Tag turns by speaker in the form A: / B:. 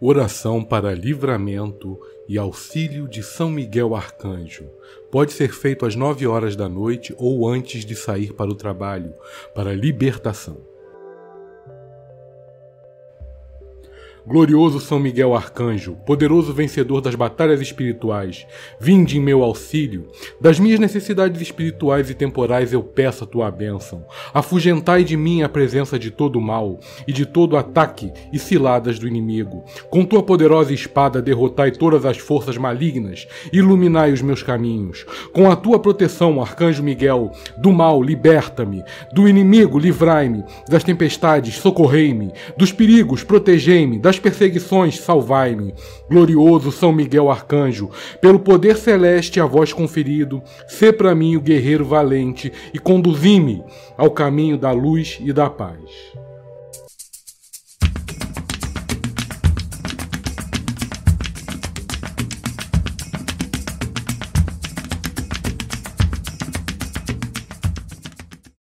A: Oração para livramento e auxílio de São Miguel Arcanjo. Pode ser feito às nove horas da noite ou antes de sair para o trabalho, para libertação. Glorioso São Miguel Arcanjo, poderoso vencedor das batalhas espirituais, vinde em meu auxílio. Das minhas necessidades espirituais e temporais eu peço a tua bênção. Afugentai de mim a presença de todo mal e de todo ataque e ciladas do inimigo. Com tua poderosa espada derrotai todas as forças malignas, iluminai os meus caminhos. Com a tua proteção, Arcanjo Miguel, do mal liberta-me, do inimigo livrai-me, das tempestades socorrei-me, dos perigos protegei-me, das perseguições, salvai-me. Glorioso São Miguel Arcanjo, pelo poder celeste a vós conferido, sê para mim o guerreiro valente e conduzi-me ao caminho da luz e da paz.